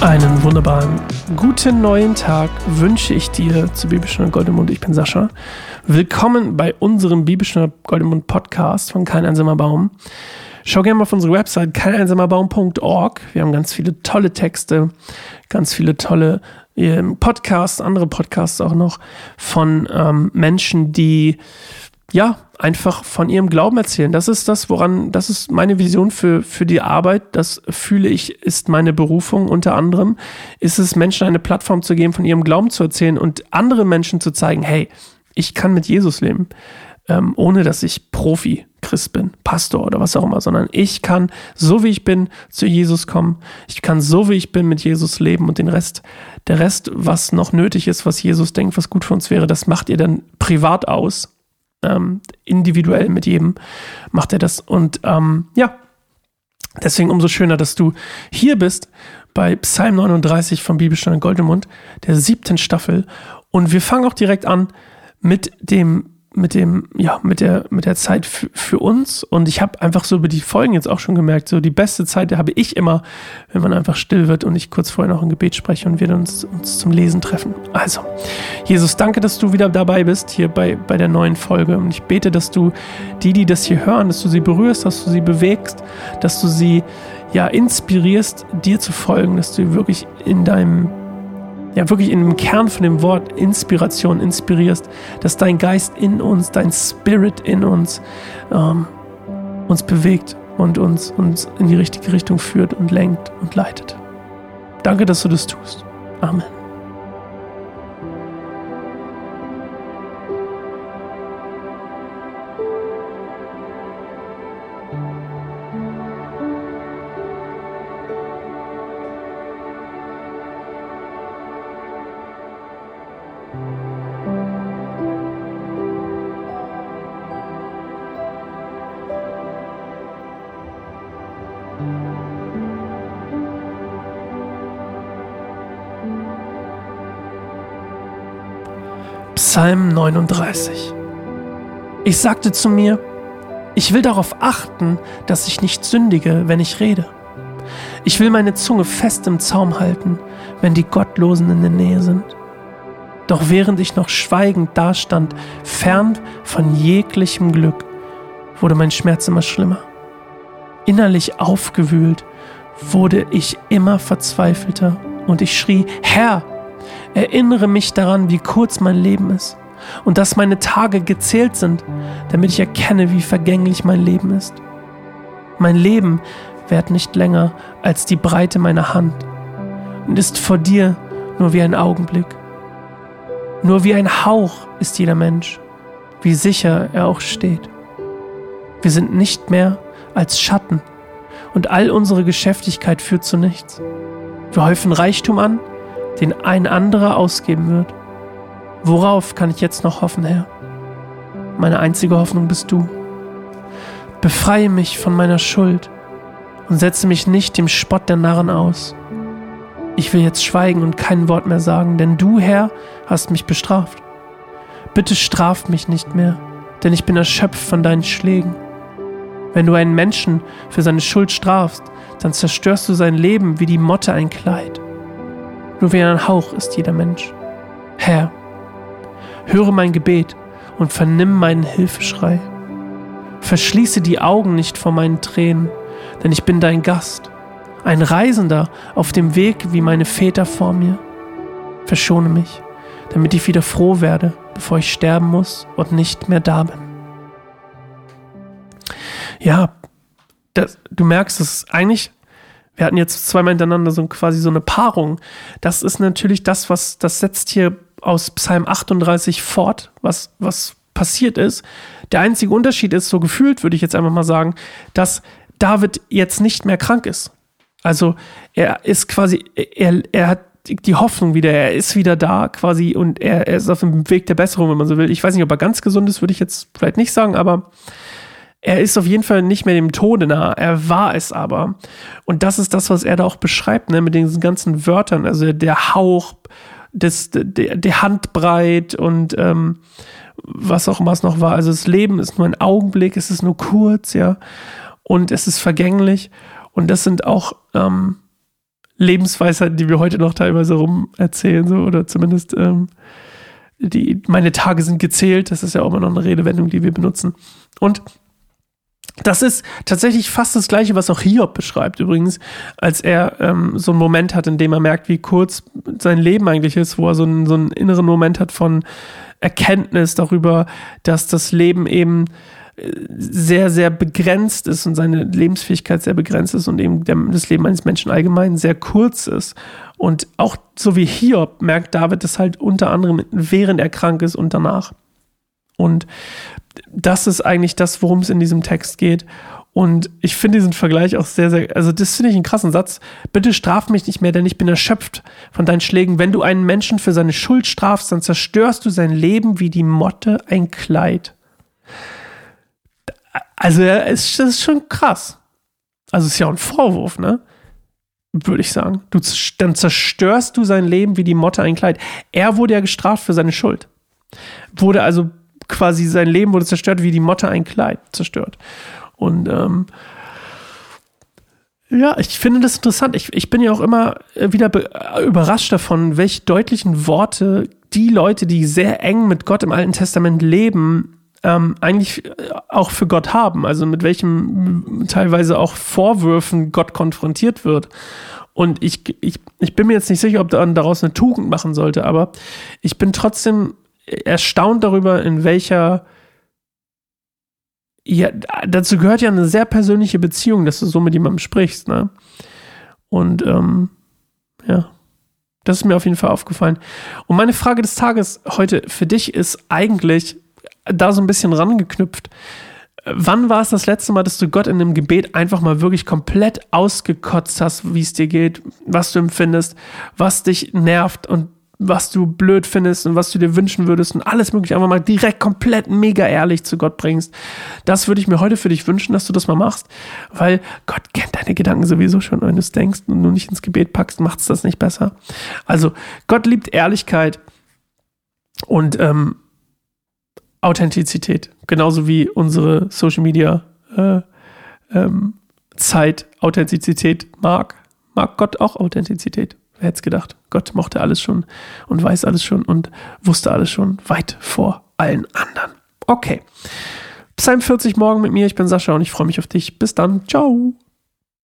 Einen wunderbaren guten neuen Tag wünsche ich dir zu Bibelstunde Goldemund. Ich bin Sascha. Willkommen bei unserem Bibelstunde Goldemund Podcast von Kein einsamer Baum. Schau gerne mal auf unsere Website keineinsamerbaum.org. Wir haben ganz viele tolle Texte, ganz viele tolle äh, Podcasts, andere Podcasts auch noch von ähm, Menschen, die ja, einfach von ihrem Glauben erzählen. Das ist das, woran, das ist meine Vision für, für die Arbeit. Das fühle ich, ist meine Berufung unter anderem. Ist es, Menschen eine Plattform zu geben, von ihrem Glauben zu erzählen und anderen Menschen zu zeigen, hey, ich kann mit Jesus leben, ähm, ohne dass ich Profi Christ bin, Pastor oder was auch immer, sondern ich kann, so wie ich bin, zu Jesus kommen. Ich kann, so wie ich bin, mit Jesus leben und den Rest, der Rest, was noch nötig ist, was Jesus denkt, was gut für uns wäre, das macht ihr dann privat aus ähm, individuell mit jedem macht er das. Und ähm, ja, deswegen umso schöner, dass du hier bist bei Psalm 39 von Bibelstunde Goldemund, der siebten Staffel. Und wir fangen auch direkt an mit dem mit dem, ja, mit der, mit der Zeit für uns. Und ich habe einfach so über die Folgen jetzt auch schon gemerkt, so die beste Zeit habe ich immer, wenn man einfach still wird und ich kurz vorher noch ein Gebet spreche und wir uns, uns zum Lesen treffen. Also, Jesus, danke, dass du wieder dabei bist, hier bei, bei der neuen Folge. Und ich bete, dass du die, die das hier hören, dass du sie berührst, dass du sie bewegst, dass du sie ja inspirierst, dir zu folgen, dass du wirklich in deinem ja wirklich in dem Kern von dem Wort Inspiration inspirierst, dass dein Geist in uns, dein Spirit in uns ähm, uns bewegt und uns, uns in die richtige Richtung führt und lenkt und leitet. Danke, dass du das tust. Amen. Psalm 39. Ich sagte zu mir, ich will darauf achten, dass ich nicht sündige, wenn ich rede. Ich will meine Zunge fest im Zaum halten, wenn die Gottlosen in der Nähe sind. Doch während ich noch schweigend dastand, fern von jeglichem Glück, wurde mein Schmerz immer schlimmer. Innerlich aufgewühlt wurde ich immer verzweifelter und ich schrie, Herr, Erinnere mich daran, wie kurz mein Leben ist und dass meine Tage gezählt sind, damit ich erkenne, wie vergänglich mein Leben ist. Mein Leben währt nicht länger als die Breite meiner Hand und ist vor dir nur wie ein Augenblick. Nur wie ein Hauch ist jeder Mensch, wie sicher er auch steht. Wir sind nicht mehr als Schatten und all unsere Geschäftigkeit führt zu nichts. Wir häufen Reichtum an, den ein anderer ausgeben wird. Worauf kann ich jetzt noch hoffen, Herr? Meine einzige Hoffnung bist du. Befreie mich von meiner Schuld und setze mich nicht dem Spott der Narren aus. Ich will jetzt schweigen und kein Wort mehr sagen, denn du, Herr, hast mich bestraft. Bitte straf mich nicht mehr, denn ich bin erschöpft von deinen Schlägen. Wenn du einen Menschen für seine Schuld strafst, dann zerstörst du sein Leben wie die Motte ein Kleid. Nur wie ein Hauch ist jeder Mensch. Herr, höre mein Gebet und vernimm meinen Hilfeschrei. Verschließe die Augen nicht vor meinen Tränen, denn ich bin dein Gast, ein Reisender auf dem Weg wie meine Väter vor mir. Verschone mich, damit ich wieder froh werde, bevor ich sterben muss und nicht mehr da bin. Ja, das, du merkst, es eigentlich wir hatten jetzt zweimal hintereinander so quasi so eine Paarung. Das ist natürlich das, was, das setzt hier aus Psalm 38 fort, was, was passiert ist. Der einzige Unterschied ist, so gefühlt, würde ich jetzt einfach mal sagen, dass David jetzt nicht mehr krank ist. Also er ist quasi, er, er hat die Hoffnung wieder, er ist wieder da quasi und er, er ist auf dem Weg der Besserung, wenn man so will. Ich weiß nicht, ob er ganz gesund ist, würde ich jetzt vielleicht nicht sagen, aber er ist auf jeden Fall nicht mehr dem Tode nah. Er war es aber. Und das ist das, was er da auch beschreibt, ne, mit diesen ganzen Wörtern. Also der Hauch, das, der, der Handbreit und ähm, was auch immer es noch war. Also das Leben ist nur ein Augenblick, es ist nur kurz, ja. Und es ist vergänglich. Und das sind auch ähm, Lebensweisheiten, die wir heute noch teilweise rum erzählen, so, oder zumindest ähm, die, meine Tage sind gezählt. Das ist ja auch immer noch eine Redewendung, die wir benutzen. Und das ist tatsächlich fast das Gleiche, was auch Hiob beschreibt, übrigens, als er ähm, so einen Moment hat, in dem er merkt, wie kurz sein Leben eigentlich ist, wo er so einen, so einen inneren Moment hat von Erkenntnis darüber, dass das Leben eben äh, sehr, sehr begrenzt ist und seine Lebensfähigkeit sehr begrenzt ist und eben das Leben eines Menschen allgemein sehr kurz ist. Und auch so wie Hiob merkt David das halt unter anderem, während er krank ist und danach. Und das ist eigentlich das, worum es in diesem Text geht. Und ich finde diesen Vergleich auch sehr, sehr, also das finde ich einen krassen Satz. Bitte straf mich nicht mehr, denn ich bin erschöpft von deinen Schlägen. Wenn du einen Menschen für seine Schuld strafst, dann zerstörst du sein Leben wie die Motte ein Kleid. Also, das ist schon krass. Also, es ist ja ein Vorwurf, ne? Würde ich sagen. Du, dann zerstörst du sein Leben wie die Motte ein Kleid. Er wurde ja gestraft für seine Schuld. Wurde also quasi sein Leben wurde zerstört, wie die Motte ein Kleid zerstört. Und ähm, ja, ich finde das interessant. Ich, ich bin ja auch immer wieder überrascht davon, welche deutlichen Worte die Leute, die sehr eng mit Gott im Alten Testament leben, ähm, eigentlich auch für Gott haben. Also mit welchen teilweise auch Vorwürfen Gott konfrontiert wird. Und ich, ich, ich bin mir jetzt nicht sicher, ob man daraus eine Tugend machen sollte, aber ich bin trotzdem erstaunt darüber, in welcher ja, dazu gehört ja eine sehr persönliche Beziehung, dass du so mit jemandem sprichst, ne? Und ähm, ja, das ist mir auf jeden Fall aufgefallen. Und meine Frage des Tages heute für dich ist eigentlich da so ein bisschen rangeknüpft. Wann war es das letzte Mal, dass du Gott in einem Gebet einfach mal wirklich komplett ausgekotzt hast, wie es dir geht, was du empfindest, was dich nervt und was du blöd findest und was du dir wünschen würdest und alles mögliche einfach mal direkt komplett mega ehrlich zu Gott bringst. Das würde ich mir heute für dich wünschen, dass du das mal machst, weil Gott kennt deine Gedanken sowieso schon. Wenn du es denkst und du nicht ins Gebet packst, macht es das nicht besser. Also Gott liebt Ehrlichkeit und ähm, Authentizität, genauso wie unsere Social Media äh, ähm, Zeit Authentizität mag. Mag Gott auch Authentizität. Wer hätte es gedacht? Gott mochte alles schon und weiß alles schon und wusste alles schon weit vor allen anderen. Okay. Psalm 40 morgen mit mir. Ich bin Sascha und ich freue mich auf dich. Bis dann. Ciao.